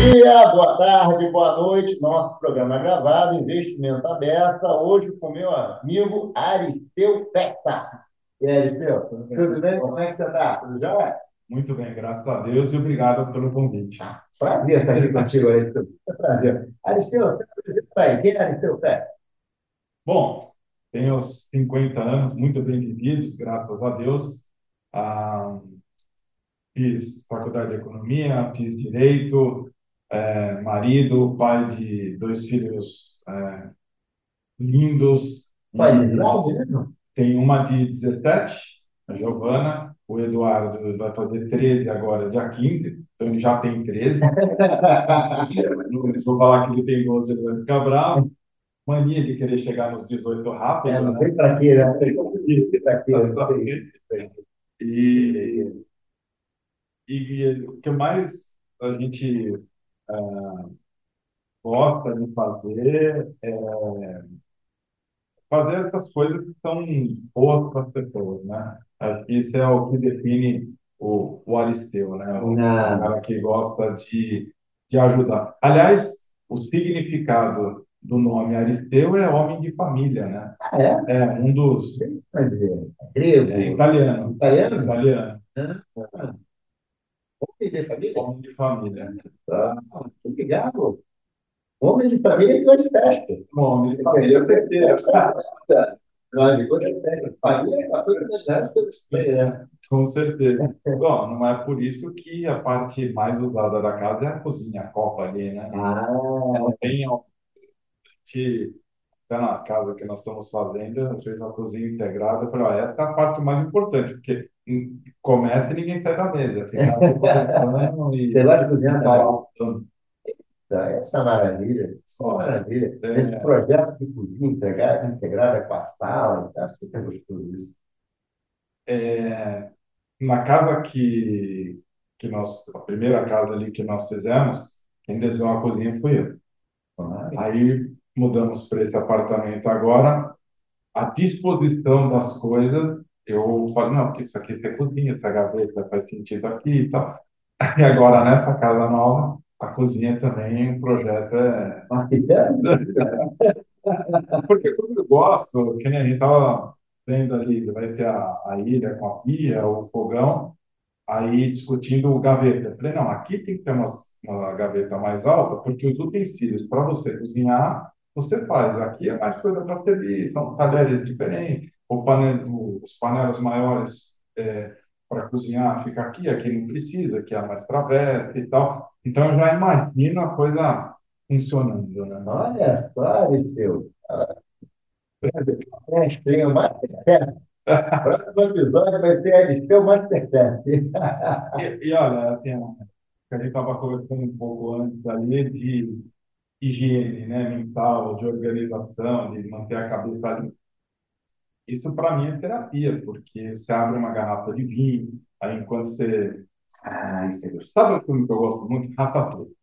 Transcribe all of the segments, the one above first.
dia, boa tarde, boa noite. Nosso programa é gravado, investimento aberto. Hoje com meu amigo Aristeu Feta. E aí, Aristeu, tudo bem? Como é que você está? Tudo já? Muito bem, graças a Deus e obrigado pelo convite. Ah, prazer estar aqui contigo, Aristeu. É prazer. Aristeu, quem é Aristeu Feta? Bom, tenho 50 anos muito bem vividos, graças a Deus. Ah, fiz faculdade de economia, fiz direito, é, marido, pai de dois filhos é, lindos. Pai de idade, né? Tem uma de 17, a Giovana, o Eduardo vai fazer 13 agora, dia 15, então ele já tem 13. Vou falar que ele tem 12, ele vai ficar bravo. Mania de querer chegar nos 18 rápido. É, não né? sei para quê, né? Para quê. não sei. E, e o que mais a gente gosta de fazer é fazer essas coisas que são boas para as pessoas, né? Acho que isso é o que define o, o Aristeu, né? O Ah. cara que gosta de, de ajudar. Aliás, o significado do nome Aristeu é homem de família, né? Ah, é? É um dos... Grego, É italiano. italiano? Italiano. Ah, de família? Homem de família. Ah, obrigado. Homem de família que gosta de festa. Homem de família perfeito. Não, de gosta de festa. Família é coisa das festas, né? Com certeza. Bom, não é por isso que a parte mais usada da casa é a cozinha, a copa ali, né? Ah, Ela tem, ó, a gente, até na casa que nós estamos fazendo, a fez uma cozinha integrada. Eu falei, ó, essa é a parte mais importante, porque começa e ninguém sai da mesa. Fica conversando e você gosta de cozinhar também? Essa maravilha, essa Olha, maravilha. é. Esse projeto de cozinha integrada, integrada com a sala, tá super gostoso isso. É, na casa que, que nós, a primeira casa ali que nós fizemos, quem desenhou a cozinha fui eu. Ah, Aí mudamos para esse apartamento agora. A disposição das coisas, eu falei, não, porque isso aqui é cozinha, essa gaveta faz sentido aqui e tal. E agora, nessa casa nova, a cozinha também, o projeto é. Porque como eu gosto, que nem a gente estava vendo ali, vai ter a, a ilha com a pia, o fogão, aí discutindo o gaveta. Eu falei, não, aqui tem que ter uma, uma gaveta mais alta, porque os utensílios para você cozinhar, você faz. Aqui é mais coisa para servir, são talheres diferentes, ou pane- os panelas maiores para cozinhar fica aqui, aqui não precisa, aqui é mais travessa e tal. Então eu já imagino a coisa funcionando, né? Olha só, Aristeu. Tem o Masterchef. Próximo episódio vai ser Aristeu Masterchef. E, e olha, assim, a gente estava conversando um pouco antes ali de higiene, né, mental, de organização, de manter a cabeça limpa. Isso para mim é terapia, porque você abre uma garrafa de vinho, aí enquanto você. Ah, isso é gostoso. Sabe um filme que eu gosto muito? Ratatouille.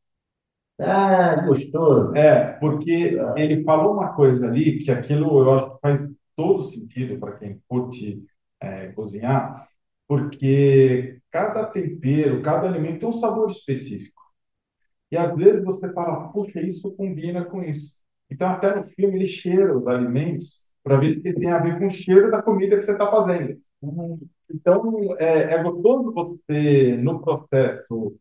Ah, gostoso. É, porque ele falou uma coisa ali que aquilo eu acho que faz todo sentido para quem curte é, cozinhar, porque cada tempero, cada alimento tem um sabor específico. E às vezes você fala, puxa, isso combina com isso. Então, até no filme, ele cheira os alimentos para ver se tem a ver com o cheiro da comida que você está fazendo. Então, é, é gostoso você, no processo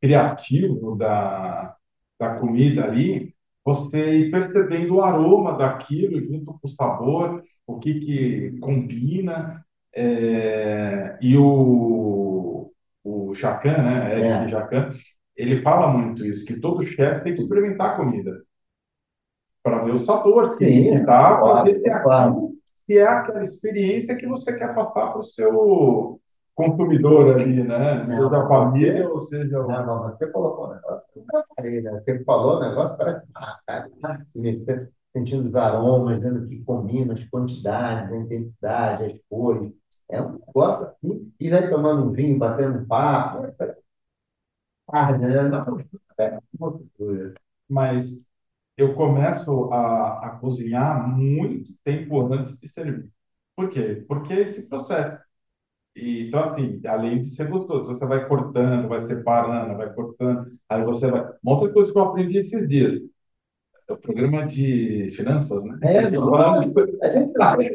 criativo da, da comida ali, você ir percebendo o aroma daquilo junto com o sabor, o que que combina. é, e o, o Jacan, né, Eric É. Jacan, ele fala muito isso, que todo chefe tem que experimentar a comida para ver o sabor que Sim, dá, para claro, ver se é claro. aquilo que é aquela experiência que você quer passar para o seu consumidor ali, né? Seja a Não, família ou seja o... Não, não, você colocou um negócio. Né? Você falou um negócio para sentindo os aromas, vendo o que combina, as quantidades, a intensidade, as cores. É um negócio assim. E vai tomando um vinho, batendo papo. né? Ah, né? É. Mas eu começo a, a cozinhar muito tempo antes de servir. Por quê? Porque esse processo. E, então, assim, além de ser gostoso, você vai cortando, vai separando, vai cortando, aí você vai. Uma outra coisa que eu aprendi esses dias, é o programa de finanças, né? É, não, a gente sabe.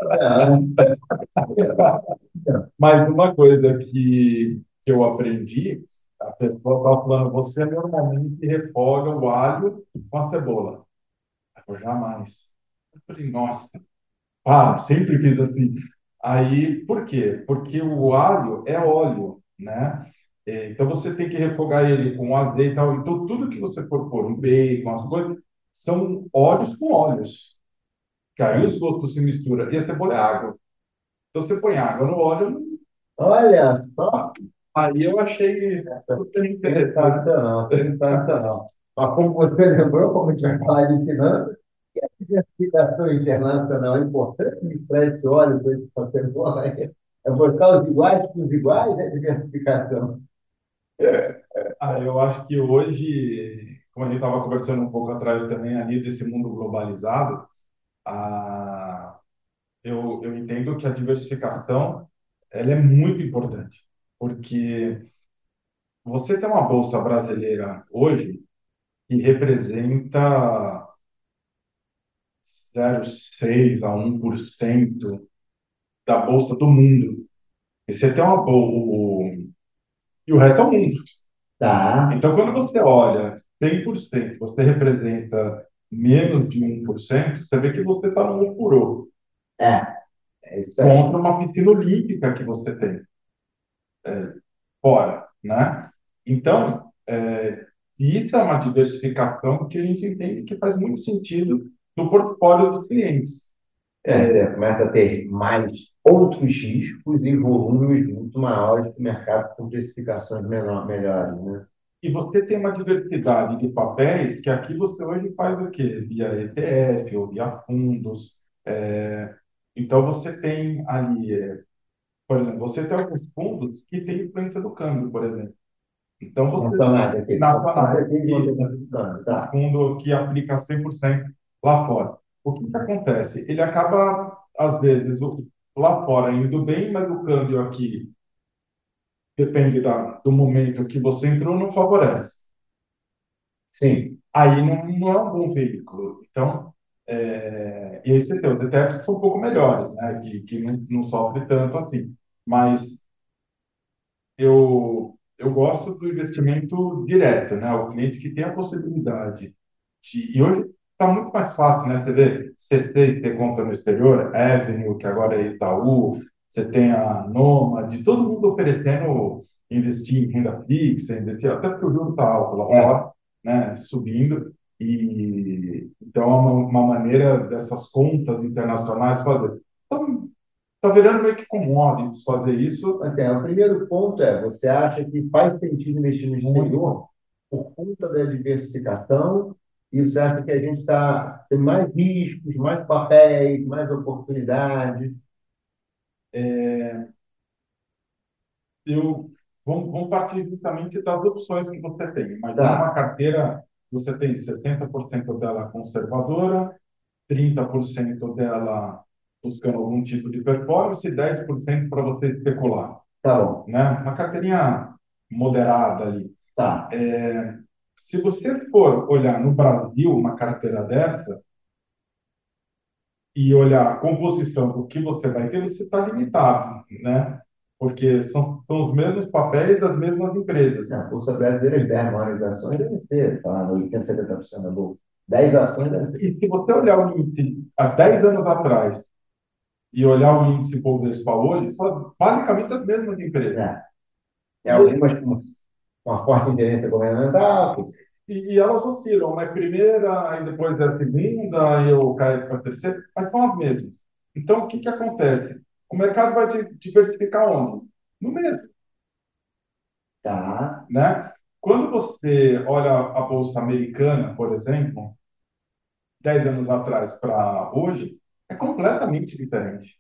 Mas uma coisa que, que eu aprendi, a pessoa estava falando, você normalmente refoga o alho com a cebola. Eu jamais. Eu falei, nossa, para, sempre fiz assim. Aí, por quê? Porque o alho é óleo, né? É, Então você tem que refogar ele com azeite e tal. Então tudo que você for pôr, um bacon, as coisas, são óleos com óleos. Que aí os gostos se misturam. E a cebola é água. Então você põe água no óleo, Olha só, aí eu achei super interessante. sensacional, sensacional. Mas como você lembrou, como a gente de finanças, e a diversificação internacional é importante misturar esse óleo com esse cebola. É botar os iguais com os iguais, é diversificação. Ah, eu acho que hoje, como a gente estava conversando um pouco atrás também ali desse mundo globalizado, a, eu, eu entendo que a diversificação ela é muito importante, porque você tem uma bolsa brasileira hoje que representa 0,6 a 1% da bolsa do mundo. E você tem uma bolsa, e o resto é o mundo. Tá, Então, quando você olha 100%, você representa menos de 1%, você vê que você está no ofurô, é, é isso aí. contra uma piscina olímpica que você tem fora, né? Então, é, isso é uma diversificação que a gente entende que faz muito sentido no portfólio dos clientes. É, começa a ter mais outros riscos e volumes muito maiores que o mercado com precificações menor, melhores, né? E você tem uma diversidade de papéis que aqui você hoje faz o quê? Via ETF ou via fundos. É, então, você tem ali, é, por exemplo, você tem alguns fundos que têm influência do câmbio, por exemplo. Então, você Nacionais aqui. nacionais, Aqui, tá tá. fundo que aplica 100% lá fora. O que que acontece? Ele acaba, às vezes, lá fora indo bem, mas o câmbio aqui, depende da, do momento que você entrou, não favorece. Sim, Aí não, não é um bom veículo. Então, é, e aí você tem os ETFs são um pouco melhores, né? Que, que não, não sofre tanto assim. Mas eu, eu gosto do investimento direto, né? O cliente que tem a possibilidade de... E hoje está muito mais fácil, né? Você vê C6 ter conta no exterior, Avenue, que agora é Itaú, você tem a Noma, de todo mundo oferecendo investir em renda fixa, investir, até porque o juro está alto lá É. fora, né? Subindo. E então é uma, uma maneira dessas contas internacionais fazer. Então, está virando meio que commodities fazer isso. Mas, é, o primeiro ponto é, você acha que faz sentido investir no exterior por conta da diversificação e você acha que a gente está tem mais riscos, mais papéis, mais oportunidades? eu vamos, vamos partir justamente das opções que você tem. Imagina Tá. uma carteira, você tem 60% dela conservadora, 30% dela buscando algum tipo de performance e 10% para você especular, Tá bom, né? Uma carteirinha moderada ali. tá. Se você for olhar no Brasil uma carteira dessa e olhar a composição do que você vai ter, você está limitado, né? Porque são, são os mesmos papéis das mesmas empresas. A Bolsa Brasileira, as 10 maiores ações devem ser, sei lá, 80, 70% da Bolsa. 10 ações devem ser. E se você olhar o índice há 10 anos atrás e olhar o índice Bovespa hoje, são basicamente as mesmas empresas. É. É algumas com uma forte ingerência governamental, E, e elas oscilam, uma é primeira, aí depois é a segunda, aí eu caio para a terceira, mas são as mesmas. Então, o que que acontece? O mercado vai te diversificar onde? No mesmo, tá. né? Quando você olha a Bolsa Americana, por exemplo, 10 anos atrás para hoje, é completamente diferente.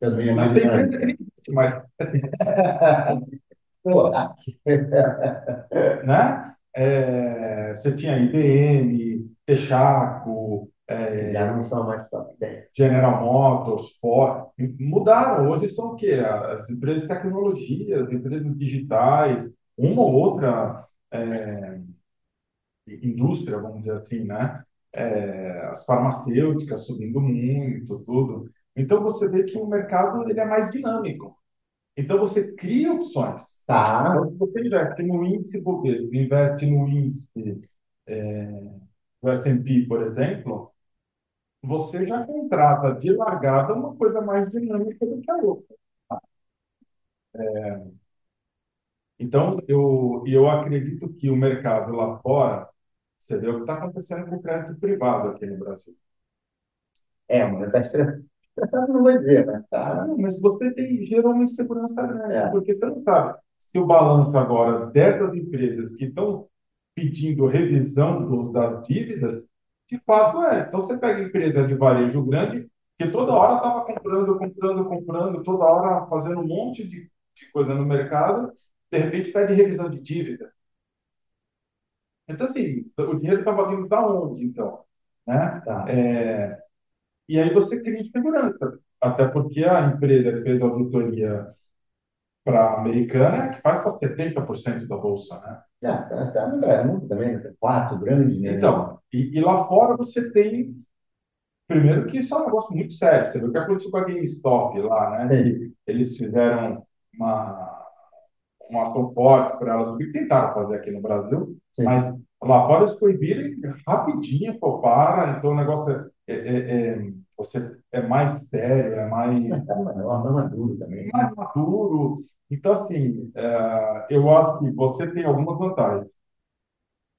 Não ia Não tem empresa que nem existe mais. Pô, né? É, você tinha IBM, Texaco, É, Já não são mais top 10. General Motors, Ford, mudaram. Hoje são o quê? As empresas de tecnologia, as empresas digitais, uma ou outra é, indústria, vamos dizer assim, né? É, as farmacêuticas subindo muito, tudo. Então você vê que o mercado ele é mais dinâmico. Então você cria opções. Tá. Então, você investe no índice Bovespa, investe no índice é, do S&P, por exemplo, você já contrata de largada uma coisa mais dinâmica do que a outra. É, então, eu, eu acredito que o mercado lá fora, você vê o que está acontecendo com o crédito privado aqui no Brasil. É, mas está estressado, não vai dizer, né? Tá. Não, mas você tem, gerou uma insegurança grande, é. porque você não sabe se o balanço agora dessas empresas que estão pedindo revisão do, das dívidas, de fato é. Então você pega empresa de varejo grande que toda hora estava comprando, comprando, comprando, toda hora fazendo um monte de, de coisa no mercado, de repente pede revisão de dívida. Então, assim, o dinheiro estava vindo da onde, então? Né? Tá. É, e aí você cria insegurança, até porque a empresa que fez a auditoria para a americana que faz para 70% da bolsa, né? Ah, tá, tá no Brasil também, né? quatro grandes, né? Então, e, e, lá fora você tem, primeiro que isso é um negócio muito sério, você viu o que aconteceu com a GameStop lá, né? Eles fizeram uma, uma ação forte para elas, porque tentaram fazer aqui no Brasil, Sim. mas lá fora eles proibiram rapidinho, pô, para, então o negócio é, é, é, é você é mais sério, é mais... É, é mais maduro também. Mais maduro, então, assim, é, eu acho que você tem algumas vantagens.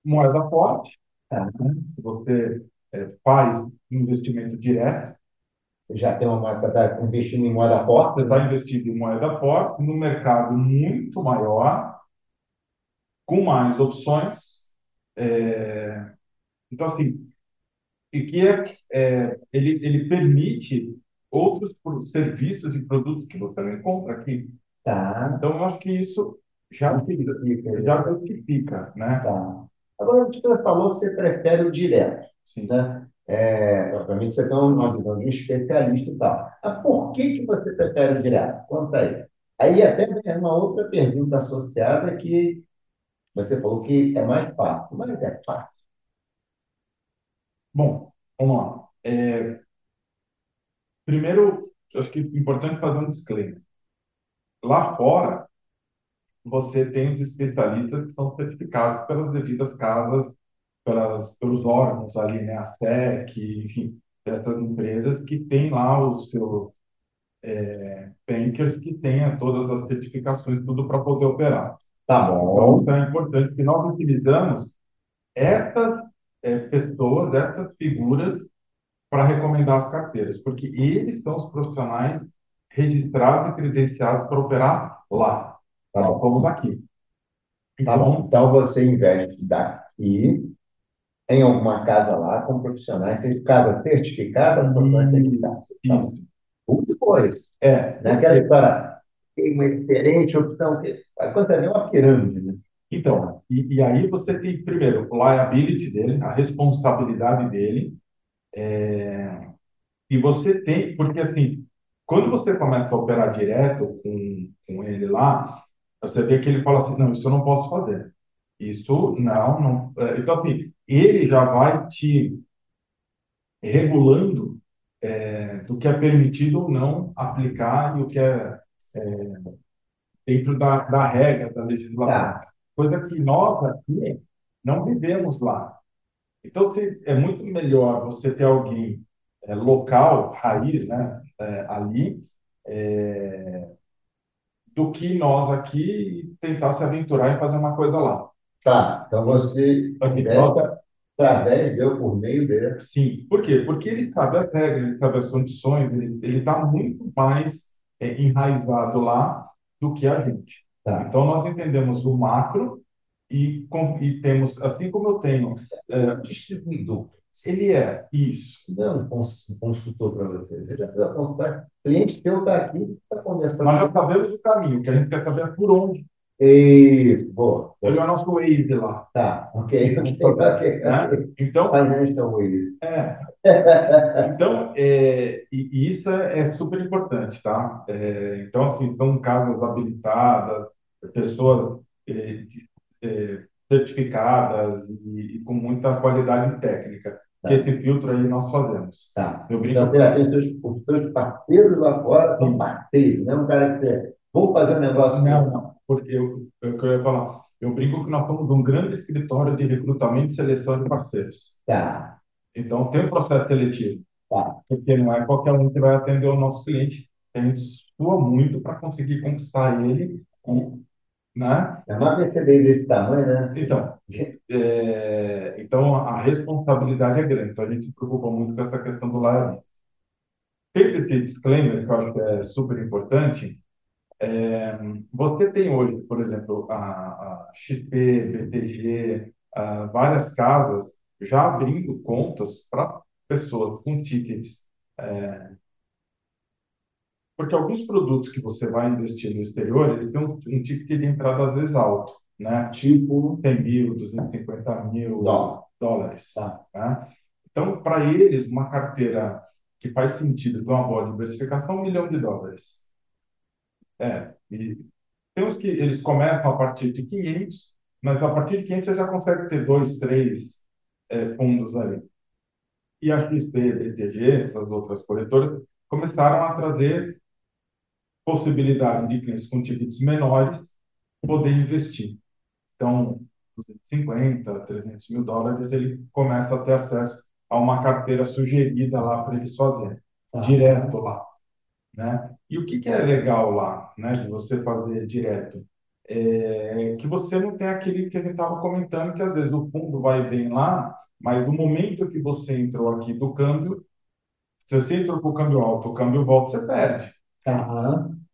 Moeda forte, é, né? você é, faz investimento direto. Você já tem uma moeda, está investindo em moeda forte? Você está investindo em moeda forte, no mercado muito maior, com mais opções. É, então, assim, e que é, é, ele, ele permite outros serviços e produtos que você não encontra aqui. Tá. Então, eu acho que isso já justifica, já justifica, né? Tá. Agora, você falou que você prefere o direto, Sim. né? É, mim você tem uma visão de um especialista e tal. Mas por que, que você prefere o direto? Conta aí. Aí até vem uma outra pergunta associada que você falou que é mais fácil. Mas é fácil. Bom, vamos lá. É, primeiro, acho que é importante fazer um disclaimer. Lá fora, você tem os especialistas que são certificados pelas devidas casas, pelas, pelos órgãos ali, né, a SEC, enfim, dessas empresas que têm lá os seus é, bankers que tenham todas as certificações, tudo para poder operar. Tá bom. Então, isso é importante que nós utilizamos essas é, pessoas, essas figuras para recomendar as carteiras, porque eles são os profissionais registrados e credenciados para operar lá. Tá Nós fomos aqui. Então, tá bom. Então você investe daqui em alguma casa lá com profissionais, tem casa certificada, profissionais certificados. Isso. Muito isso. É. Naquela história, tem uma excelente opção. Quanto é uma pirâmide, né? Então, e, e, aí você tem, primeiro, o liability dele, a responsabilidade dele, é, e você tem, porque assim, quando você começa a operar direto com, com ele lá, você vê que ele fala assim, não, isso eu não posso fazer. Isso não, não. É, então, assim, ele já vai te regulando é, do que é permitido ou não aplicar e o que é, é dentro da, da regra da legislação. Tá. Coisa que nós aqui não vivemos lá. Então, é muito melhor você ter alguém é, local, raiz, né, é, ali, é, do que nós aqui tentar se aventurar e fazer uma coisa lá. Tá, então você investe através deu por meio dele. Sim, por quê? Porque ele sabe as regras, ele sabe as condições, ele está muito mais é, enraizado lá do que a gente. Tá. Então, nós entendemos o macro e, com, e temos, assim como eu tenho... É, distribuidor ele é isso. Não, um consultor para você. Você já consultar. Cliente teu está aqui, está conversando. Nós já sabemos o caminho, que a gente quer saber por onde Isso, boa. Ele é o nosso Waze lá. Tá, ok, Né? ok. Então, Financial Waze. é, então é, e, e isso é, é super importante, tá? É, então, assim, são casas habilitadas, pessoas é, é, certificadas e, e com muita qualidade técnica. Tá. Que esse filtro aí nós fazemos. Tá. Eu brinco Então, tem os os parceiros lá fora, são parceiros, não é um cara que você, vou fazer um negócio. Não, não, porque eu, eu, eu ia falar, eu brinco que nós somos um grande escritório de recrutamento e seleção de parceiros. Tá, Então, tem um processo seletivo, tá. porque não é qualquer um que vai atender o nosso cliente. A gente sua muito para conseguir conquistar ele, e, né? É uma Mercedes desse tamanho, né? Então, é, então, a responsabilidade é grande. Então, a gente se preocupa muito com essa questão do liability. Feito esse disclaimer, que eu acho que é super importante, é, você tem hoje, por exemplo, a, a XP, BTG, a várias casas já abrindo contas para pessoas com tickets. é, porque alguns produtos que você vai investir no exterior, eles têm um, um ticket de entrada às vezes alto, né? Tipo, 100 mil, 250 mil Dólar. dólares. Tá. né? Então, para eles, uma carteira que faz sentido de uma boa diversificação, um milhão de dólares. É, e tem uns que eles começam a partir de 500, mas a partir de 500 você já consegue ter dois, três é, fundos ali. E a XP, BTG, essas outras corretoras, começaram a trazer possibilidade de clientes com tickets menores poder investir. Então, 250, 300 mil dólares, ele começa a ter acesso a uma carteira sugerida lá para eles fazerem, Tá. direto lá, né? E o que que é legal lá, né, de você fazer direto? É que você não tem aquele que a gente estava comentando, que às vezes o fundo vai bem lá, mas no momento que você entrou aqui do câmbio, se você entrou com o câmbio alto, o câmbio volta, você perde, Aham.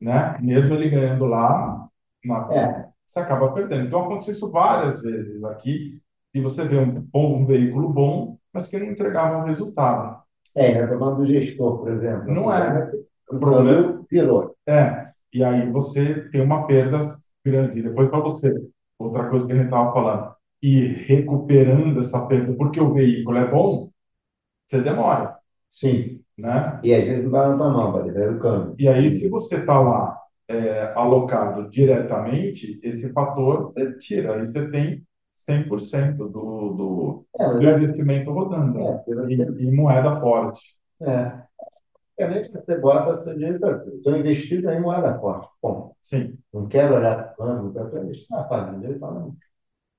né? Mesmo ele ganhando lá, na É. você acaba perdendo. Então, aconteceu isso várias vezes aqui, e você vê um, bom- um veículo bom, mas que não entregava um resultado. É, retomando do gestor, por exemplo. Não é. O problema- virou. É, e aí você tem uma perda grande. E depois, para você, outra coisa que a gente estava falando, ir recuperando essa perda, porque o veículo é bom, você demora, Sim. né? E às vezes não dá na tua mão, pode ver o câmbio. E aí, se você está lá é, alocado diretamente, esse fator você tira, aí você tem 100% do, do, É, do é, investimento rodando é, e, e moeda forte. é. Basicamente, você bota seu dinheiro, estou investido em moeda forte. Bom, Sim. não quero olhar para o câmbio, estou investido na família. Ele fala, não.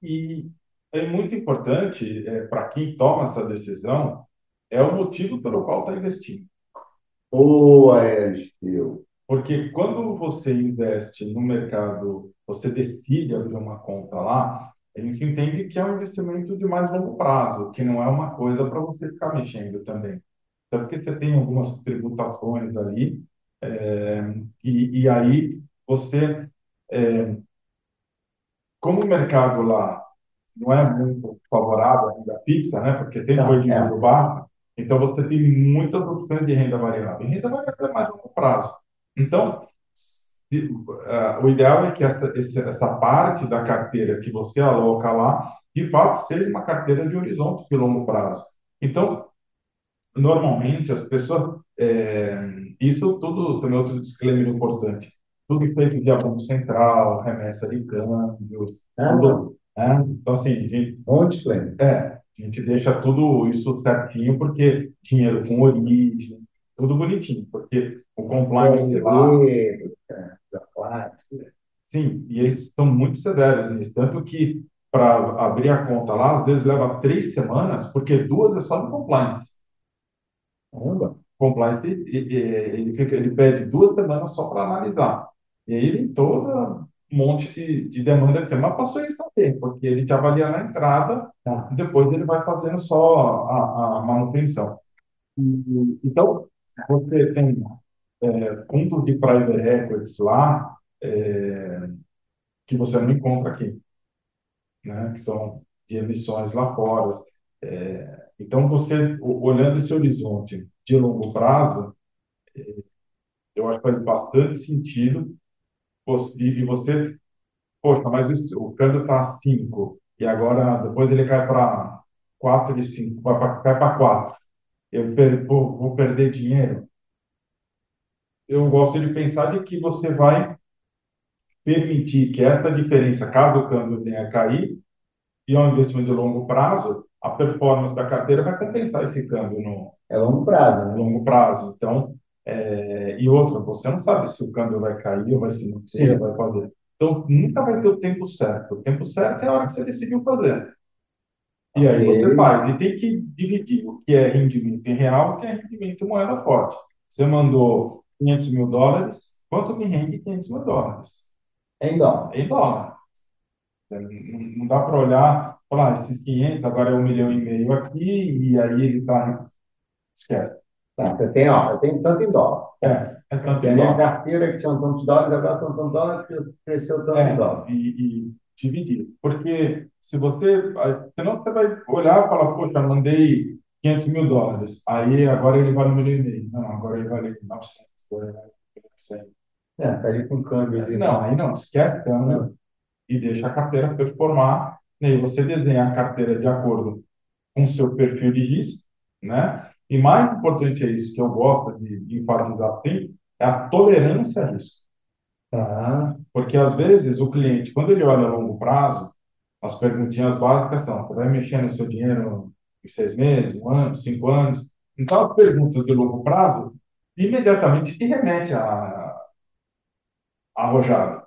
E é muito importante para quem toma essa decisão, é o motivo pelo qual está investindo. Boa, Elisteu. Porque quando você investe no mercado, você decide abrir uma conta lá, a gente entende que é um investimento de mais longo prazo, que não é uma coisa para você ficar mexendo também. Até porque você tem algumas tributações ali, é, e, e aí você, é, como o mercado lá não é muito favorável à renda fixa, né? Porque sempre Tá, foi de é. baixo, então você tem muitas opções de renda variável. E renda variável é mais longo prazo. Então, se- ah, o ideal é que essa, esse- essa parte da carteira que você aloca lá, de fato, seja uma carteira de horizonte de longo prazo. Então, normalmente as pessoas, é, isso tudo também é outro disclaimer importante, tudo feito via Banco Central, remessa de câmbios, Ah, tudo, né? Então, assim, gente, Bom disclaimer. é, a gente deixa tudo isso certinho, porque dinheiro com origem, tudo bonitinho, porque o compliance lá, é, plástico. sim, e eles estão muito severos nisso, tanto que para abrir a conta lá, às vezes leva três semanas, porque duas é só de compliance. Caramba. compliance, e- e- ele, fica, ele pede duas semanas só para analisar. E aí ele todo um monte de, de demanda que tem, mas passou isso também, porque ele te avalia na entrada, Tá. depois ele vai fazendo só a, a manutenção. E- então, você tem é, fundos de private equities lá, é, que você não encontra aqui, né? Que são de emissões lá fora. É, então, você, olhando esse horizonte de longo prazo, eu acho que faz bastante sentido e você poxa, mas o câmbio está 5 e agora depois ele cai para 4 e 5, vai pra, cai para 4. Eu per, vou, vou perder dinheiro? Eu gosto de pensar de que você vai permitir que essa diferença, caso o câmbio venha a cair, e é um investimento de longo prazo, a performance da carteira vai compensar esse câmbio no é longo prazo, né? longo prazo. Então, é, e outra, você não sabe se o câmbio vai cair ou vai se manter, vai fazer. Então, nunca vai ter o tempo certo. O tempo certo é a hora que você decidiu fazer. E aí você faz. E tem que dividir o que é rendimento em real e o que é rendimento em moeda forte. Você mandou 500 mil dólares, quanto me rende 500 mil dólares? Em dólar. Em dólar. Não dá para olhar, falar, ah, esses 500, agora é um milhão e meio aqui, e aí ele está. Esquece. Tá, você tem, ó, eu tenho tanto em dólar. É, é tanto em dólar. minha carteira que tinha tantos dólares, agora são tantos dólares, cresceu tanto é, em dólar. E, e dividir. Porque se você. Senão você vai olhar e falar, poxa, mandei 500 mil dólares, aí agora ele vale um milhão e meio. Não, agora ele vale 900, agora ele vale 100. É, tá ali com câmbio. Ali. Não, aí não, esquece câmbio e deixa a carteira performar. E aí você desenha a carteira de acordo com o seu perfil de risco, né? E mais importante é isso que eu gosto de, de enfatizar sempre, é a tolerância a risco. Tá. Porque às vezes o cliente, quando ele olha a longo prazo, as perguntinhas básicas são: você vai mexer no seu dinheiro em seis meses, um ano, cinco anos? Então, as perguntas de longo prazo imediatamente te remete a, arrojado,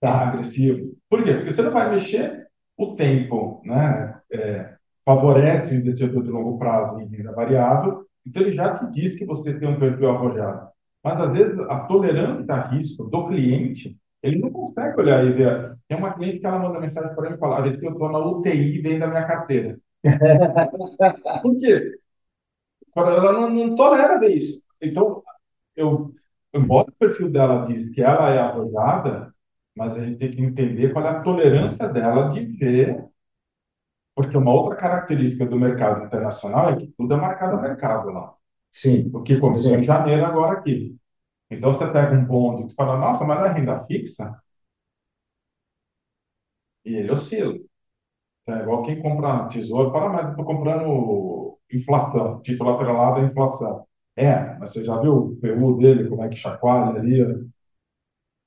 tá? agressivo. Por quê? Porque você não vai mexer o tempo, né? É, favorece o investidor de longo prazo em renda variável, então ele já te diz que você tem um perfil arrojado. Mas, às vezes, a tolerância a risco do cliente, ele não consegue olhar e ver. Tem uma cliente que ela manda mensagem para mim e fala, se eu estou na UTI vem da minha carteira. Por quê? Ela não, não tolera ver isso. Então, eu, embora o perfil dela diz que ela é arrojada, mas a gente tem que entender qual é a tolerância dela de ver porque uma outra característica do mercado internacional é que tudo é marcado a mercado lá. Sim. O que começou Sim. em janeiro agora aqui. Então você pega um bonde e fala, nossa, mas não é renda fixa? E ele oscila. Então, é igual quem compra tesouro, para mais, estou comprando inflação, título atrelado à inflação. É, mas você já viu o PU dele, como é que chacoalha ali?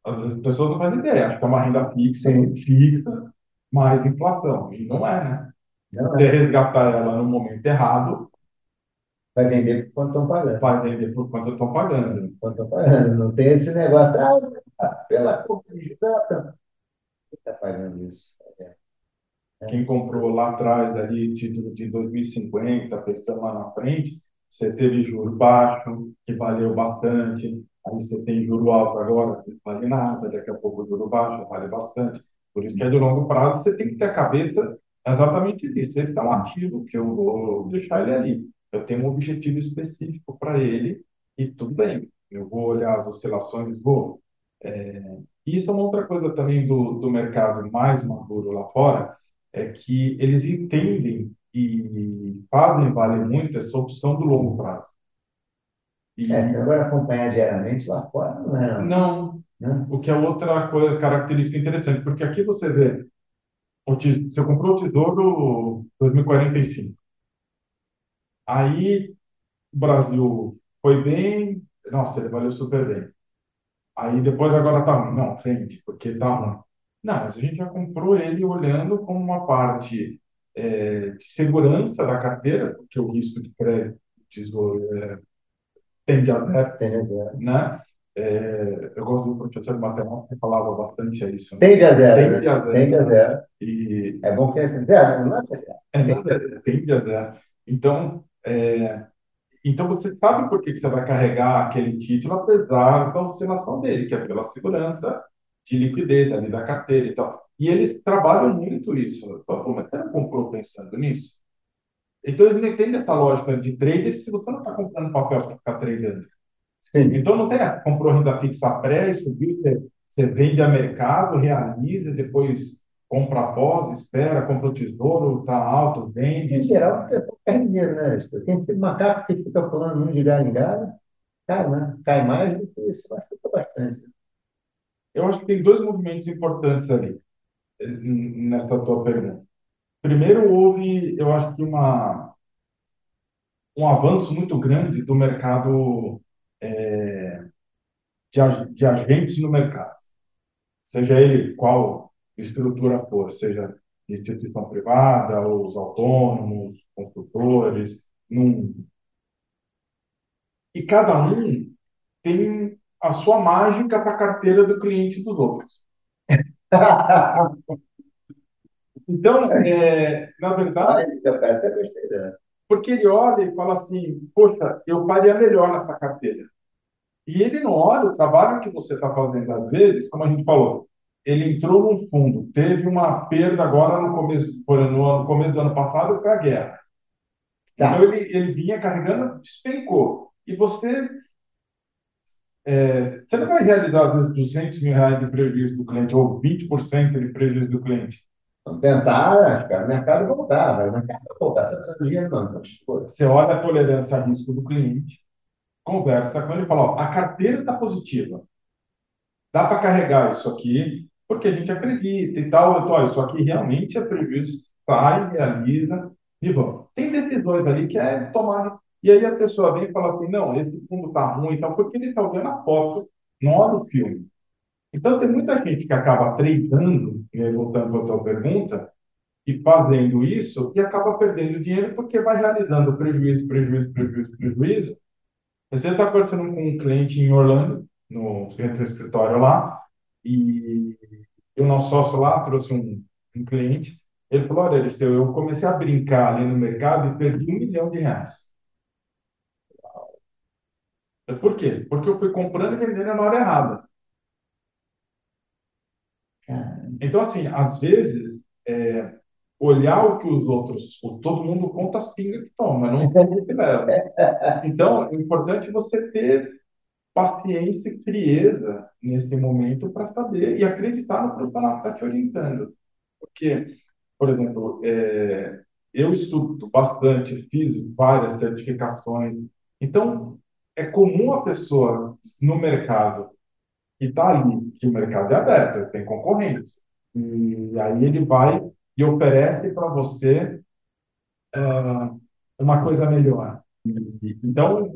Às vezes as pessoas não fazem ideia, acho que é uma renda fixa, fixa, mais inflação. E não é, né? Não é. resgatar ela no momento errado, vai vender por quanto estão pagando. Vai vender por quanto estão pagando. Quanto estão pagando. Não tem esse negócio, ah, pela conta de Quem está pagando isso? É. Quem comprou lá atrás, ali, título de 2050, pensando lá na frente, você teve juro baixo, que valeu bastante. Aí você tem juro alto agora, vale nada. Daqui a pouco juro baixo vale bastante. Por isso que é de longo prazo, você tem que ter a cabeça exatamente disso. Esse é um ativo que eu vou deixar ele ali. Eu tenho um objetivo específico para ele e tudo bem. Eu vou olhar as oscilações, vou. É, isso é uma outra coisa também do, do mercado mais maduro lá fora, é que eles entendem e fazem valer muito essa opção do longo prazo. E, é, agora acompanhar diariamente lá fora não é. Não, não. O que é outra coisa, característica interessante, porque aqui você vê, você comprou o Tesouro 2045. Aí o Brasil foi bem, nossa, ele valeu super bem. Aí depois agora tá ruim. Não, vende, porque tá ruim. Não, mas a gente já comprou ele olhando como uma parte é, de segurança da carteira, porque o risco de crédito tesouro é, tende a zero, tende a zero. né? É, eu gosto do professor de matemática que falava bastante isso. Né? Tende a zero. Tende a zero. Tende a zero. E... É bom que é zero, não é zero. É, tende a zero. Então, é, então você sabe por que, que você vai carregar aquele título, apesar da oscilação dele, que é pela segurança de liquidez ali da carteira e tal. E eles trabalham muito isso. Pô, mas você não comprou pensando nisso? Então eles não entendem essa lógica de trader se você não está comprando papel para ficar tradando. Sim. Então não tem essa, comprou renda fixa pré, subiu, você, você vende a mercado, realiza, depois compra após, espera, compra o tesouro, está alto, vende. Em geral, perde dinheiro, né? Tem macaco que fica falando um de galho em galho, cai, né? cai mais do que machuca bastante. Eu acho que tem dois movimentos importantes ali nessa tua pergunta. Primeiro, houve, eu acho que uma um avanço muito grande do mercado é, de, de agentes no mercado, seja ele qual estrutura for, seja instituição privada, os autônomos, construtores, num... e cada um tem a sua mágica para a carteira do cliente dos outros. então, é, na verdade, porque ele olha e fala assim, poxa, eu faria melhor nessa carteira. E ele não olha o trabalho que você está fazendo, às vezes, como a gente falou, ele entrou num fundo, teve uma perda agora no começo, no começo do ano passado, foi a guerra. Tá. Então ele, ele vinha carregando, despencou. E você é, você não vai realizar, às vezes, 200 mil reais de prejuízo do cliente ou 20% de prejuízo do cliente. Vamos tentar, cara, o mercado voltar, vai, o mercado voltar, você precisa dinheiro, não. Você olha a tolerância a risco do cliente, conversa com ele e fala, ó, a carteira está positiva, dá para carregar isso aqui, porque a gente acredita e tal, então, ó, isso aqui realmente é prejuízo, sai, realiza e vamos. Tem decisões ali que é tomar. E aí a pessoa vem e fala assim, não, esse fundo está ruim, então, porque ele está olhando a foto, não olha o filme. Então, tem muita gente que acaba treinando, voltando para a tua pergunta, e fazendo isso, e acaba perdendo dinheiro porque vai realizando prejuízo, prejuízo, prejuízo, prejuízo. Você está conversando com um cliente em Orlando, no escritório lá, e o nosso sócio lá trouxe um, um cliente, ele falou, olha, Aristeu, eu comecei a brincar ali no mercado e perdi um milhão de reais. Por quê? Porque eu fui comprando e vendendo na hora errada. Então, assim, às vezes, é, olhar o que os outros, o, todo mundo conta as pingas que toma, não que leva. Então, é importante você ter paciência e frieza nesse momento para saber e acreditar no profissional que está te orientando. Porque, por exemplo, é, eu estudo bastante, fiz várias certificações. Então, é comum a pessoa no mercado que está ali, que o mercado é aberto, tem concorrentes, e aí ele vai e oferece para você uh, uma coisa melhor. Então,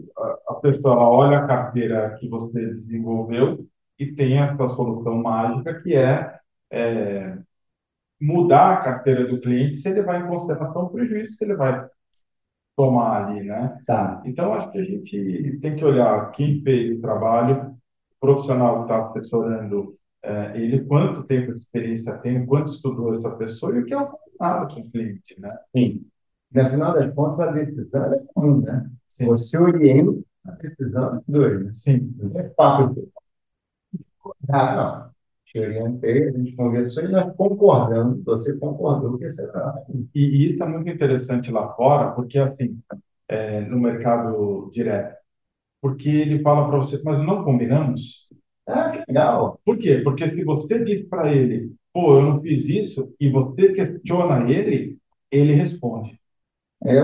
a pessoa olha a carteira que você desenvolveu e tem essa solução mágica que é, é mudar a carteira do cliente se ele vai em consideração o prejuízo que ele vai tomar ali, né? Tá. Então, acho que a gente tem que olhar quem fez o trabalho, profissional que está assessorando é, ele, quanto tempo de experiência tem, quanto estudou essa pessoa e o que é o combinado com o cliente, né? Sim. No final das contas, a decisão é comum, né? Sim. Você orienta a decisão dos dois, né? Sim. Não é papo. Ah, não te orientei, a gente conversou e nós concordamos, você concordou que será. E, e isso é muito interessante lá fora, porque assim, é, no mercado direto, porque ele fala para você, mas não combinamos? Ah, que legal. Por quê? Porque se você diz para ele, pô, eu não fiz isso, e você questiona ele, ele responde. É,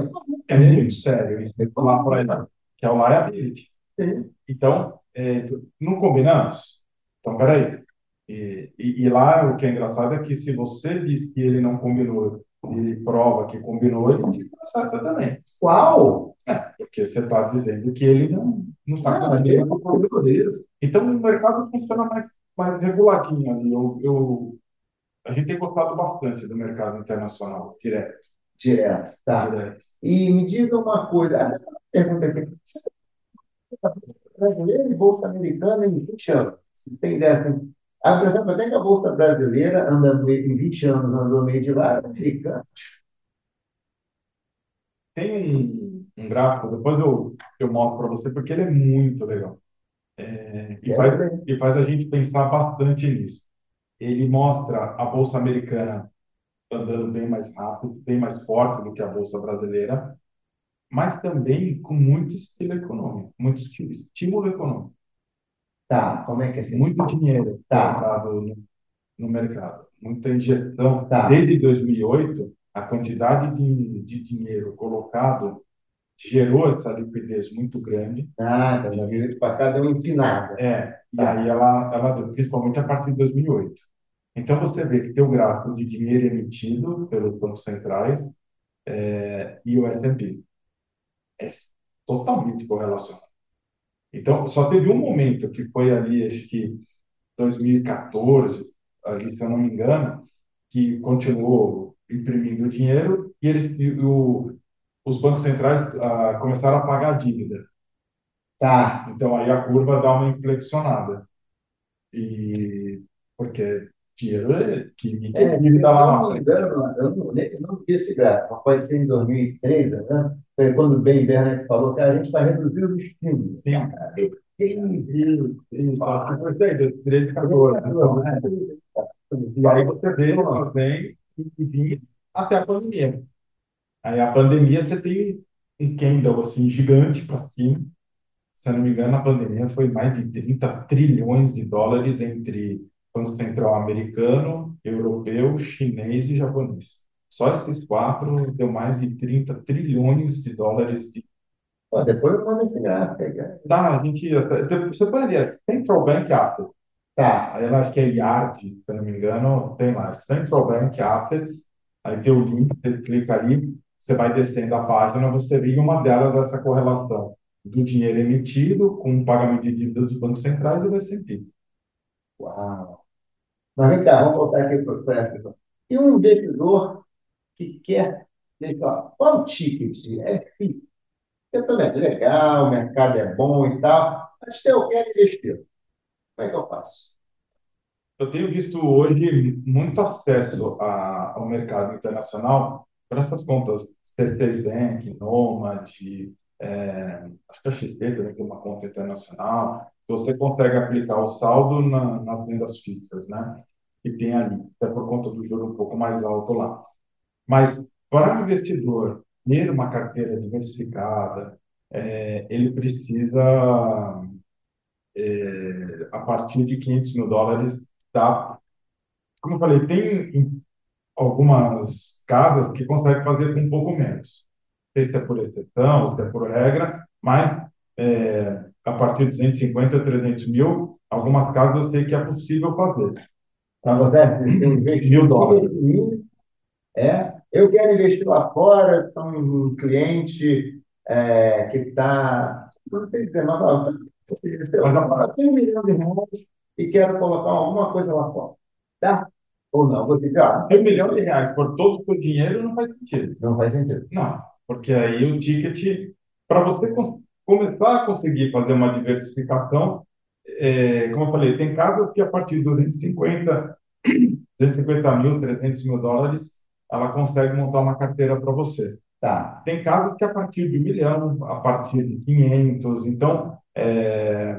é muito sério isso lá para ele, que é o liability. Sim. Então, é, não combinamos? Então, peraí, e, e, e, lá o que é engraçado é que se você diz que ele não combinou, ele prova que combinou, ele te processa também. Uau! É, porque você está dizendo que ele não está ah, cumprindo com o combinou. Então o mercado funciona mais, mais reguladinho ali. Eu, eu, a gente tem gostado bastante do mercado internacional, direto. Direto, tá. Direto. E me diga uma coisa, pergunta aqui. Brasileiro e Bolsa Americana em 20 anos. Se tem ideia, por exemplo, até que a Bolsa Brasileira anda em 20 anos, andou meio de lado, americana. Tem um, um gráfico, depois eu, eu mostro para você, porque ele é muito legal. É, e, faz, e faz a gente pensar bastante nisso. Ele mostra a Bolsa Americana andando bem mais rápido, bem mais forte do que a Bolsa Brasileira, mas também com muito estilo econômico, muito estímulo econômico. Tá, como é que é assim? Muito dinheiro tá. no, no mercado, muita injeção. Tá. Desde 2008, a quantidade de, de dinheiro colocado gerou essa liquidez muito grande. Ah, então já viu para cá deu uma empinada. É, e aí ela, ela, principalmente a partir de 2008. Então você vê que tem o gráfico de dinheiro emitido pelos bancos centrais é, e o S&P. É totalmente correlacionado. Então, só teve um momento que foi ali, acho que 2014, ali, se eu não me engano, que continuou imprimindo dinheiro e eles, o, os bancos centrais ah, começaram a pagar a dívida. Tá. Então aí a curva dá uma inflexionada. E porque dinheiro é que É, dívida eu lá não na me frente. eu não, eu não vi esse gráfico, pode ser em 2003, né? Foi quando o Ben Bernanke falou que a gente vai reduzir os estímulos. Sim. Cara, é terrível. Isso, que isso aí, 13, 14. Então, né? E aí você vê, vem e vinha até a pandemia. Aí a pandemia você tem um candle assim gigante para cima. Se eu não me engano, a pandemia foi mais de 30 trilhões de dólares entre Banco Central americano, europeu, chinês e japonês. Só esses quatro deu mais de 30 trilhões de dólares de Pô, depois eu mando esse gráfico cara. Tá, a gente. Você poderia. Central Bank Assets. Tá, Aí eu acho que é IARD, se eu não me engano, tem lá. Central Bank Assets. Aí tem o link, você clica ali, você vai descendo a página, você vê uma delas essa correlação do dinheiro emitido com o pagamento de dívida dos bancos centrais e do S&P. Uau. Mas vem cá, vamos voltar aqui para essa. E um investidor que quer, deixa eu falar, qual o ticket? É difícil. Eu também, é legal, o mercado é bom e tal, mas eu quero investir. Como é que eu faço? Eu tenho visto hoje muito acesso a- ao mercado internacional por essas contas C6 Bank, Nomad, é, acho que a XP também tem uma conta internacional. Você consegue aplicar o saldo na- nas rendas fixas, né? Que tem ali, até por conta do juro um pouco mais alto lá. Mas para o investidor ter uma carteira diversificada, é, ele precisa, é, a partir de 500 mil dólares, tá? Como eu falei, tem algumas casas que conseguem fazer com um pouco menos. Sei se é por exceção, se é por regra, mas é, a partir de 250, 300 mil, algumas casas eu sei que é possível fazer. Você investir Mil dólares. É, eu quero investir lá fora, então um cliente é, que está, não sei dizer, mas eu tenho um milhão de reais e quero colocar alguma coisa lá fora. Tá? Ou não? Vou dizer, ah, Um milhão de reais por todo o seu dinheiro não faz sentido. não faz sentido. Não, porque aí o ticket, para você começar a conseguir fazer uma diversificação, é, como eu falei, tem casas que a partir de 250, 250 mil, 300 mil dólares, ela consegue montar uma carteira para você. Tá. Tem casas que a partir de um milhão, a partir de 500, então, é,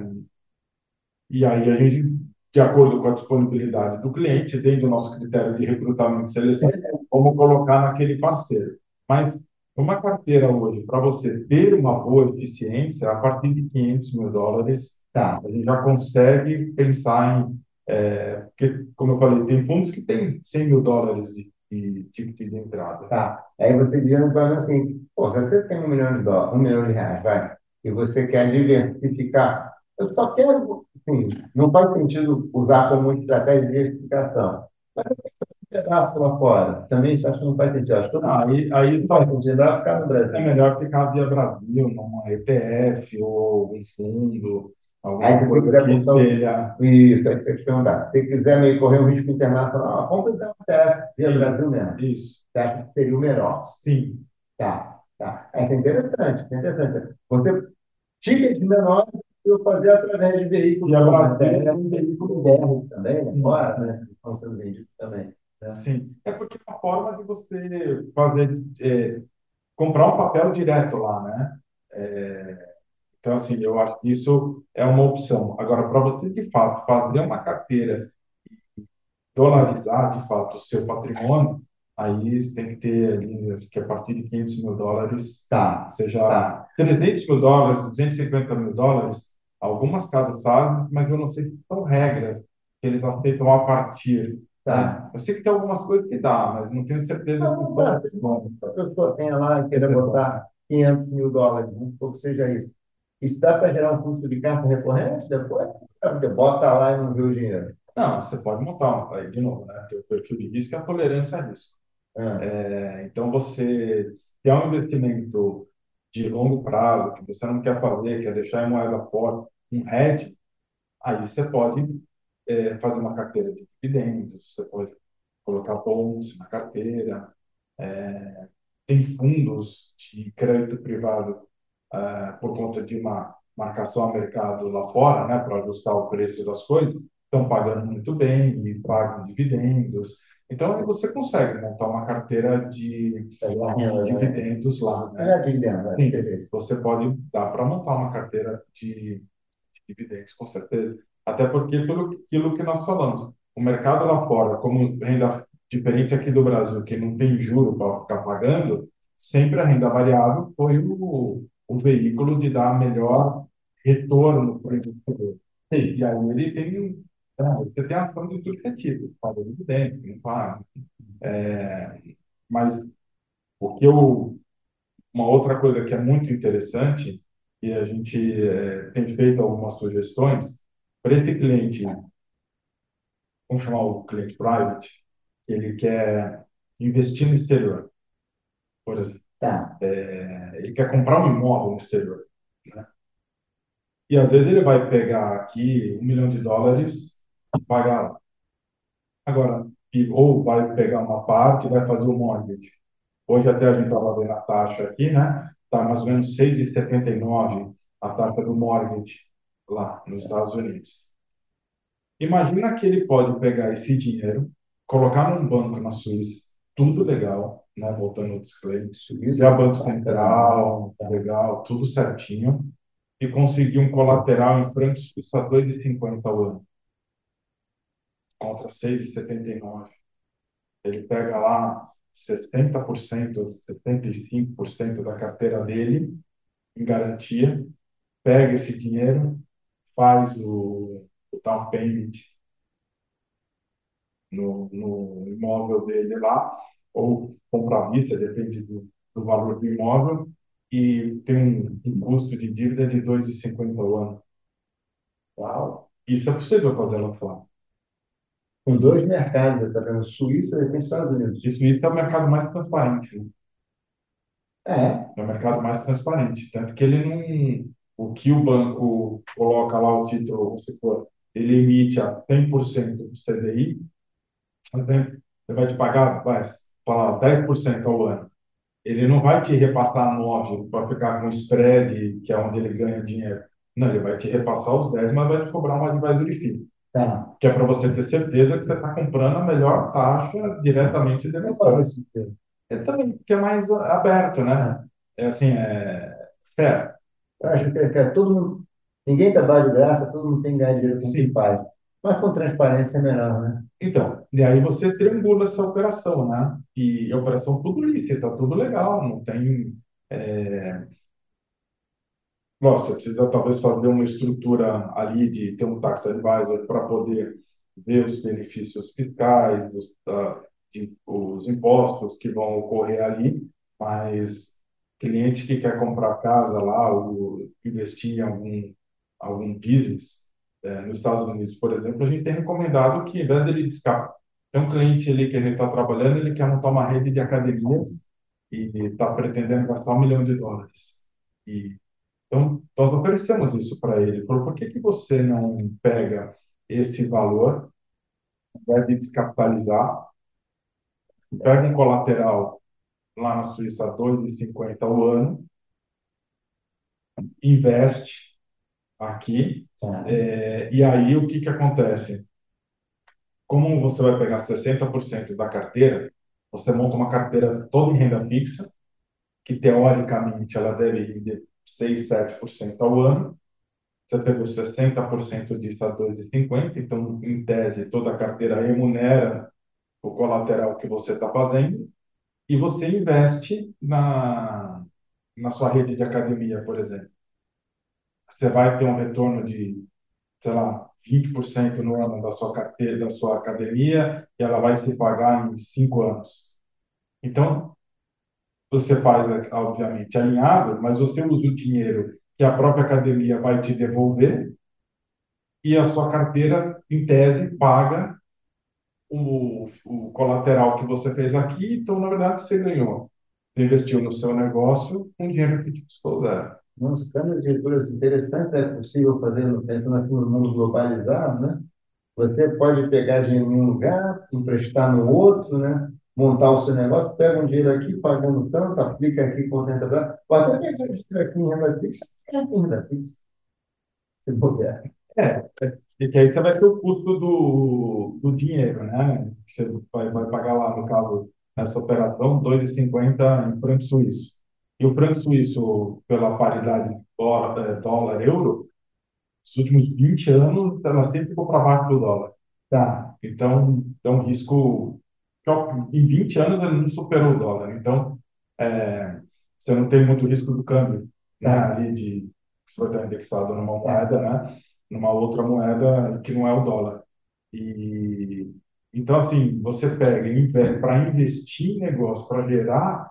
e aí a gente, de acordo com a disponibilidade do cliente, dentro do nosso critério de recrutamento e seleção, vamos colocar naquele parceiro. Mas uma carteira hoje, para você ter uma boa eficiência, a partir de 500 mil dólares, Tá. a gente já consegue pensar em. é, porque, como eu falei, tem fundos que têm 100 mil dólares de, de ticket de entrada. Tá. Aí você diz para mim assim, pô, se você tem um milhão de dólares, um milhão de reais, vai, e você quer diversificar, eu só quero, assim, não faz sentido usar como estratégia de diversificação. Mas eu pedaço lá fora. Também você acha que não faz sentido? Acho que não Aí, aí faz sentido, vai ficar no é Brasil. melhor ficar via Brasil, numa ETF ou algum fundo, Aí, alguma se coisa quiser o- esteja. Isso, aí você te perguntar. Se quiser meio correr um risco internacional, compra então até via. Brasil mesmo. Isso, Você acha que seria o melhor? sim. Tá, tá. É é interessante, é interessante. Você, tickets menores, eu fazer através de veículos, E a como Brasil- até um veículo BR também, né? Fora, né? Vendidos também. Né? Sim, é porque é uma forma de você fazer, é, comprar um papel direto lá, né? É, então, assim, eu acho que isso é uma opção. Agora, para você, de fato, fazer uma carteira e dolarizar, de fato, o seu patrimônio, aí você tem que ter ali, acho que a partir de 500 mil dólares, Tá, seja tá. 300 mil dólares, 250 mil dólares, algumas casas fazem, mas eu não sei se são regras que eles aceitam a partir. Tá. Eu sei que tem algumas coisas que dá, mas não tenho certeza Não, que não dá. são bom. Se a pessoa tenha lá e queira botar 500 mil dólares, supor que seja isso. Isso dá para gerar um custo de carta recorrente depois? Você bota lá e não vê o dinheiro. Não, você pode montar, aí de novo, né? Tem o perfil de risco e a tolerância a risco. Ah, É, então, você, se é um investimento de longo prazo, que você não quer fazer, quer deixar em moeda forte, um hedge, aí você pode é, fazer uma carteira de dividendos, você pode colocar bons na carteira, é, tem fundos de crédito privado ah, por conta de uma marcação a mercado lá fora, né, para ajustar o preço das coisas, estão pagando muito bem e pagam dividendos. Então, aí você consegue montar uma carteira de, a de né? dividendos lá, né? É, dividendo, é, Sim, você pode dar para montar uma carteira de, de dividendos, com certeza. Até porque, pelo aquilo que nós falamos, o mercado lá fora, como renda diferente aqui do Brasil, que não tem juro para ficar pagando, sempre a renda variável foi o, o veículo de dar melhor retorno para o investidor. E aí ele tem, você tem ação de tudo que é tipo, paga dividendo, não paga. É, mas o que eu uma outra coisa que é muito interessante, e a gente eh, tem feito algumas sugestões, para esse cliente, vamos chamar o cliente private, ele quer investir no exterior, por exemplo. Tá. Eh, ele quer comprar um imóvel no exterior, né? E às vezes ele vai pegar aqui um milhão de dólares e pagar lá. Agora, ou vai pegar uma parte e vai fazer o mortgage. Hoje até a gente estava vendo a taxa aqui, né? Está mais ou menos 6,79 a taxa do mortgage lá nos Estados Unidos. Imagina que ele pode pegar esse dinheiro, colocar num banco na Suíça, tudo legal, né? Voltando ao disclaimer, Suíça, é Banco Central, tá legal, tudo certinho, e conseguir um colateral em francos suíços a 2,50 ao ano, contra 6,79. Ele pega lá 60%, 75% da carteira dele em garantia, pega esse dinheiro, faz o, o down payment no, no imóvel dele lá, ou compra à vista, depende do, do valor do imóvel, e tem um, um custo de dívida de 2,50 ao ano. Uau. Isso é possível fazer lá fora. Com dois mercados, tá vendo? Suíça e Estados Unidos. E Suíça é o mercado mais transparente, né? É, É o mercado mais transparente. Tanto que ele não. O que o banco coloca lá o título, vamos supor, ele emite a 100% do CDI, ele vai te pagar, vai, falar 10% ao ano. Ele não vai te repassar 9 para ficar com spread, que é onde ele ganha dinheiro. Não, ele vai te repassar os 10, mas vai te cobrar uma advisory fee, tá. que é para você ter certeza que você está comprando a melhor taxa diretamente do sentido. É também porque é mais aberto, né? É assim, é fair. Eu acho que, que todo mundo, ninguém trabalha de graça, todo mundo tem que ganhar dinheiro com o que Sim. faz. Mas com transparência é melhor, né? Então, e aí você triangula essa operação, né? E a operação tudo lícita, tudo legal, não tem. É... Lógico, você precisa talvez fazer uma estrutura ali de ter um tax advisor para poder ver os benefícios fiscais, dos, da, de, os impostos que vão ocorrer ali, mas cliente que quer comprar casa lá ou investir em algum, algum business, é, nos Estados Unidos, por exemplo, a gente tem recomendado que, em vez dele escapar, tem um cliente ali que ele está trabalhando, ele quer montar uma rede de academias e está pretendendo gastar um milhão de dólares. E, então, nós oferecemos isso para ele. Falou, por que que você não pega esse valor, invés de descapitalizar, pega um colateral lá na Suíça a 2,50 ao ano, investe aqui, Tá. é, e aí o que que acontece? Como você vai pegar 60% da carteira, você monta uma carteira toda em renda fixa, que teoricamente ela deve render 6, 7% ao ano. Você pegou 60% disso a 2,50, então, em tese, toda a carteira remunera o colateral que você está fazendo, e você investe na, na sua rede de academia, por exemplo. Você vai ter um retorno de, sei lá, 20% no ano da sua carteira, da sua academia, e ela vai se pagar em cinco anos. Então, você faz, obviamente, alinhado, mas você usa o dinheiro que a própria academia vai te devolver e a sua carteira, em tese, paga o, o colateral que você fez aqui. Então, na verdade, você ganhou. Você investiu no seu negócio com dinheiro que te custou zero. Nossa, câmara de leituras interessante é possível fazer, pensando aqui no mundo globalizado, né? Você pode pegar dinheiro em um lugar, emprestar no outro, né? montar o seu negócio, pega um dinheiro aqui, pagando tanto, aplica aqui com renda fixa. Pode até pegar dinheiro aqui em renda fixa, é renda fixa. Se puder. É, porque aí você vai ter o custo do, do dinheiro, né? Você vai, vai pagar lá, no caso, nessa operação, 2,50 em franco suíço. E o franco suíço, pela paridade dólar-euro, dólar, nos últimos 20 anos, ela sempre ficou para baixo do dólar. Tá. Então, é um risco em 20 anos ele não superou o dólar. Então, é, você não tem muito risco do câmbio, né, ali de que você vai estar indexado numa moeda, né, numa outra moeda que não é o dólar. E então, assim, você pega para investir em negócio, para gerar,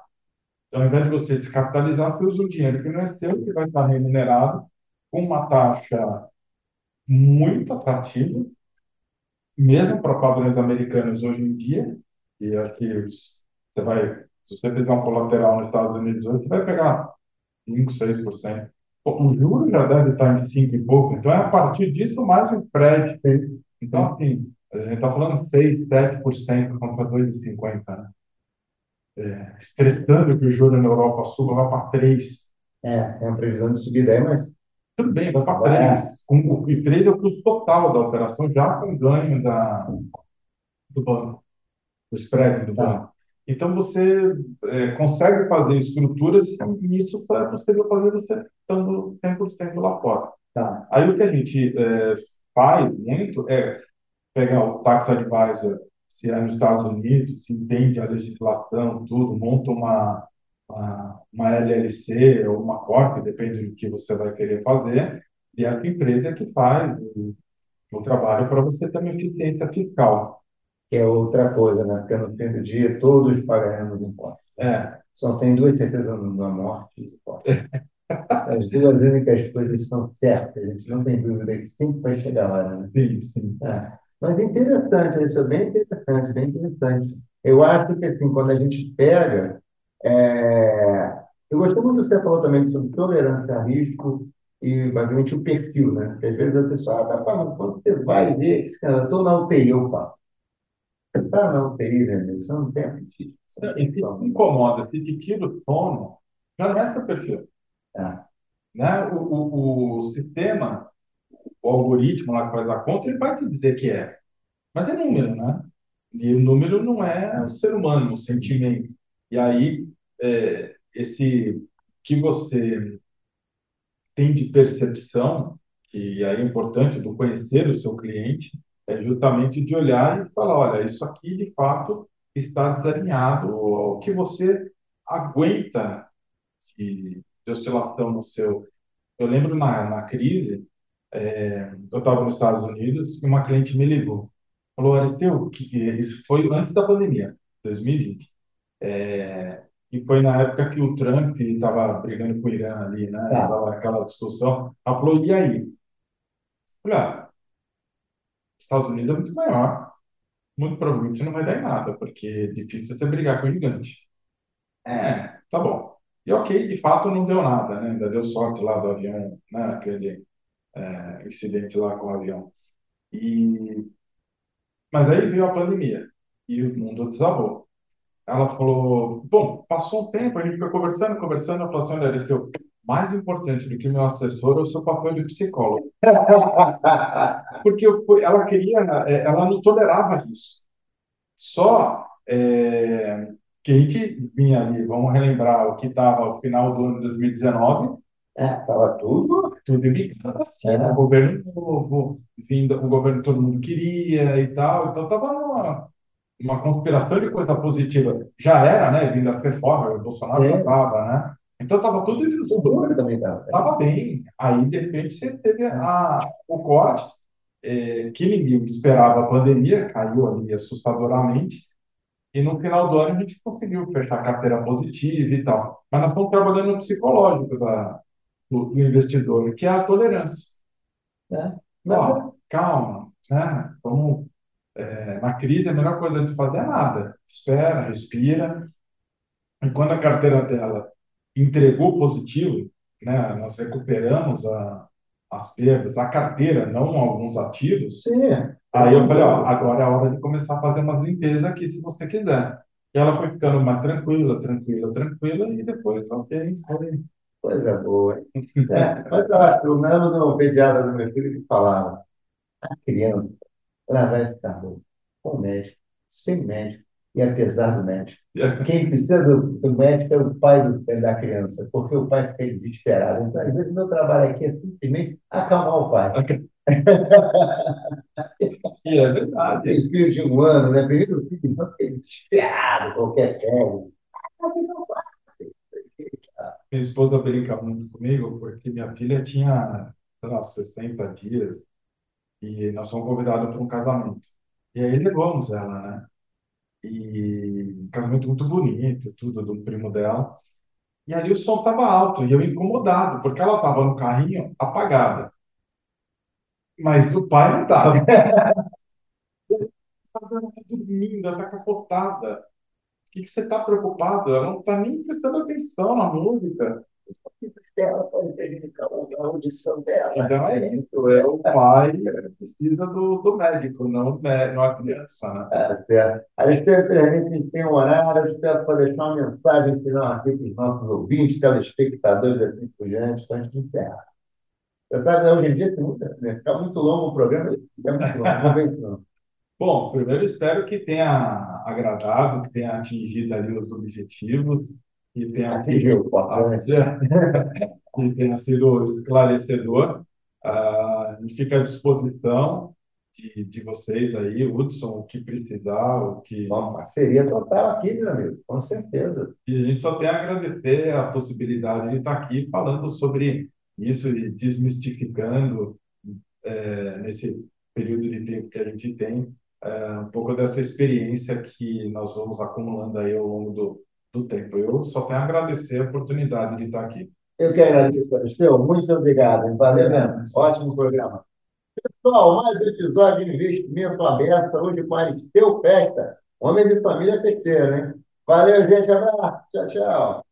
ao invés de você descapitalizar, você usa o dinheiro que não é seu, que vai estar remunerado com uma taxa muito atrativa, mesmo para padrões americanos hoje em dia, e acho que você vai, se você fizer um colateral nos Estados Unidos hoje, você vai pegar 5, 6%. O juro já deve estar em 5 e pouco, então é a partir disso mais o spread. Então, assim, a gente está falando 6, 7% contra 2,50%. Né? É, estressando que o juro na Europa suba, vai para 3%. É, é uma previsão de subida aí, mas. Tudo bem, vai para 3. Com, e 3 é o custo total da operação, já com ganho da, do banco, do spread do tá. banco. Então, você é, consegue fazer estruturas e isso é possível fazer você estando 100% lá fora. Tá. Aí, o que a gente é, faz muito é pegar o tax advisor, se é nos Estados Unidos, se entende a legislação, tudo, monta uma, uma, uma LLC ou uma corte, depende do que você vai querer fazer, e essa empresa é que faz o, o trabalho para você ter uma eficiência fiscal. Que é outra coisa, né? Porque no fim do dia todos pagaremos impostos. É. Só tem duas certezas na morte e As duas únicas coisas são certas, a gente não tem dúvida que sempre vai chegar lá, né? Sim, sim. É. Mas é interessante, isso é bem interessante, bem interessante. Eu acho que, assim, quando a gente pega. É... Eu gostei muito do que você falou também sobre tolerância a risco e, basicamente, o perfil, né? Porque às vezes a pessoa, ah, tá, mas quando você vai ver, eu estou na UTI, opa. Você na UTI, velho, você não tem apetite. E se incomoda, se te tira o sono, já não é seu perfil. É. Né? O, o, o sistema o algoritmo lá que faz a conta, ele vai te dizer que é. Mas é número, né? E o número não é o ser humano, o sentimento. E aí, é, esse que você tem de percepção, que aí é importante do conhecer o seu cliente, é justamente de olhar e falar, olha, isso aqui de fato está desalinhado, o que você aguenta de, de oscilação no seu. Eu lembro na, na crise, é, eu estava nos Estados Unidos e uma cliente me ligou. Falou, Aristeu, que isso foi antes da pandemia, 2020. É, e foi na época que o Trump estava brigando com o Irã ali, né? Tá. Tava aquela discussão. Ela falou, e aí? Ah, Estados Unidos é muito maior. Muito provavelmente você não vai dar em nada, porque é difícil você brigar com o gigante. É, tá bom. E ok, de fato não deu nada, né? Ainda deu sorte lá do avião, né? Aquele é, incidente lá com o avião. E, mas aí veio a pandemia e o mundo desabou. Ela falou: Bom, passou um tempo, a gente foi conversando, conversando. Ela assim: Olha, Aristeu, mais importante do que meu assessor é o seu papel de psicólogo. Porque eu, ela queria, é, ela não tolerava isso. Só é, que a gente vinha ali, vamos relembrar o que estava no final do ano de 2019, Estava é, tudo, tudo ligado assim, é. né? o governo novo, vindo, o governo todo mundo queria e tal, então estava uma, uma conspiração de coisa positiva. Já era, né? Vindo a ser fora, o Bolsonaro já estava, né? Então estava tudo o também estava. Estava bem. Aí, de repente, você teve a, o corte, é, que ninguém esperava a pandemia, caiu ali assustadoramente. E no final do ano a gente conseguiu fechar a carteira positiva e tal. Mas nós estamos trabalhando no psicológico da, do, do investidor, que é a tolerância. Mas, Ó, calma, né? Vamos, é, na crise, a melhor coisa de fazer é nada. Espera, respira. E quando a carteira dela entregou positivo, né? Nós recuperamos a, as perdas, a carteira, não alguns ativos. sim, Aí eu falei, ó, agora é a hora de começar a fazer umas limpezas aqui, se você quiser. E ela foi ficando mais tranquila, tranquila, tranquila, e depois, ok, foi. coisa boa. hein? É, mas ó, eu lembro do pediatra do meu filho que falava, a criança, ela vai ficar boa com médico, sem médico, e apesar do médico. Quem precisa do, médico é o pai do, da criança, porque o pai fica desesperado. Então, às vezes, meu trabalho aqui é simplesmente acalmar o pai. E é verdade. Tem filho de um ano, né? Primeiro filho, então fica desesperado, qualquer coisa. Minha esposa brinca muito comigo porque minha filha tinha, sei lá, 60 dias e nós fomos convidados para um casamento. E aí levamos ela, né? E casamento muito bonito, tudo, do primo dela. E ali o som estava alto e eu incomodado, porque ela estava no carrinho apagada. Mas o pai não estava. Ela está dormindo, ela está capotada. O que que você está preocupado? Ela não está nem prestando atenção na música. Ela pode prejudicar a audição dela. Então é isso, é o pai que precisa do, do médico, não, mé- não a criança, né? Tá certo. Alexandre, infelizmente, a gente tem um horário. Eu espero para deixar uma mensagem final aqui para os nossos ouvintes, telespectadores, assim por diante, para a gente encerrar. Você sabe, hoje em dia tem muita, né? Fica muito longo o programa, é muito longo, não vem não. Bom, primeiro espero que tenha agradado, que tenha atingido ali os objetivos, que tenha importante. que tenha sido esclarecedor. Ah, a gente fica à disposição de, de vocês aí, Hudson, o que precisar, o que Uma parceria total aqui, meu amigo, com certeza. E a gente só tem a agradecer a possibilidade de estar aqui falando sobre isso e desmistificando, eh, nesse período de tempo que a gente tem, eh, um pouco dessa experiência que nós vamos acumulando aí ao longo do, do tempo. Eu só tenho a agradecer a oportunidade de estar aqui. Eu que agradeço, Alexandre. Muito obrigado. Valeu mesmo. Ótimo programa. Pessoal, mais um episódio de Investimento Aberto, hoje com Aristeu Festa, homem de família festeiro, hein? Valeu, gente. Abraço. Tchau, tchau.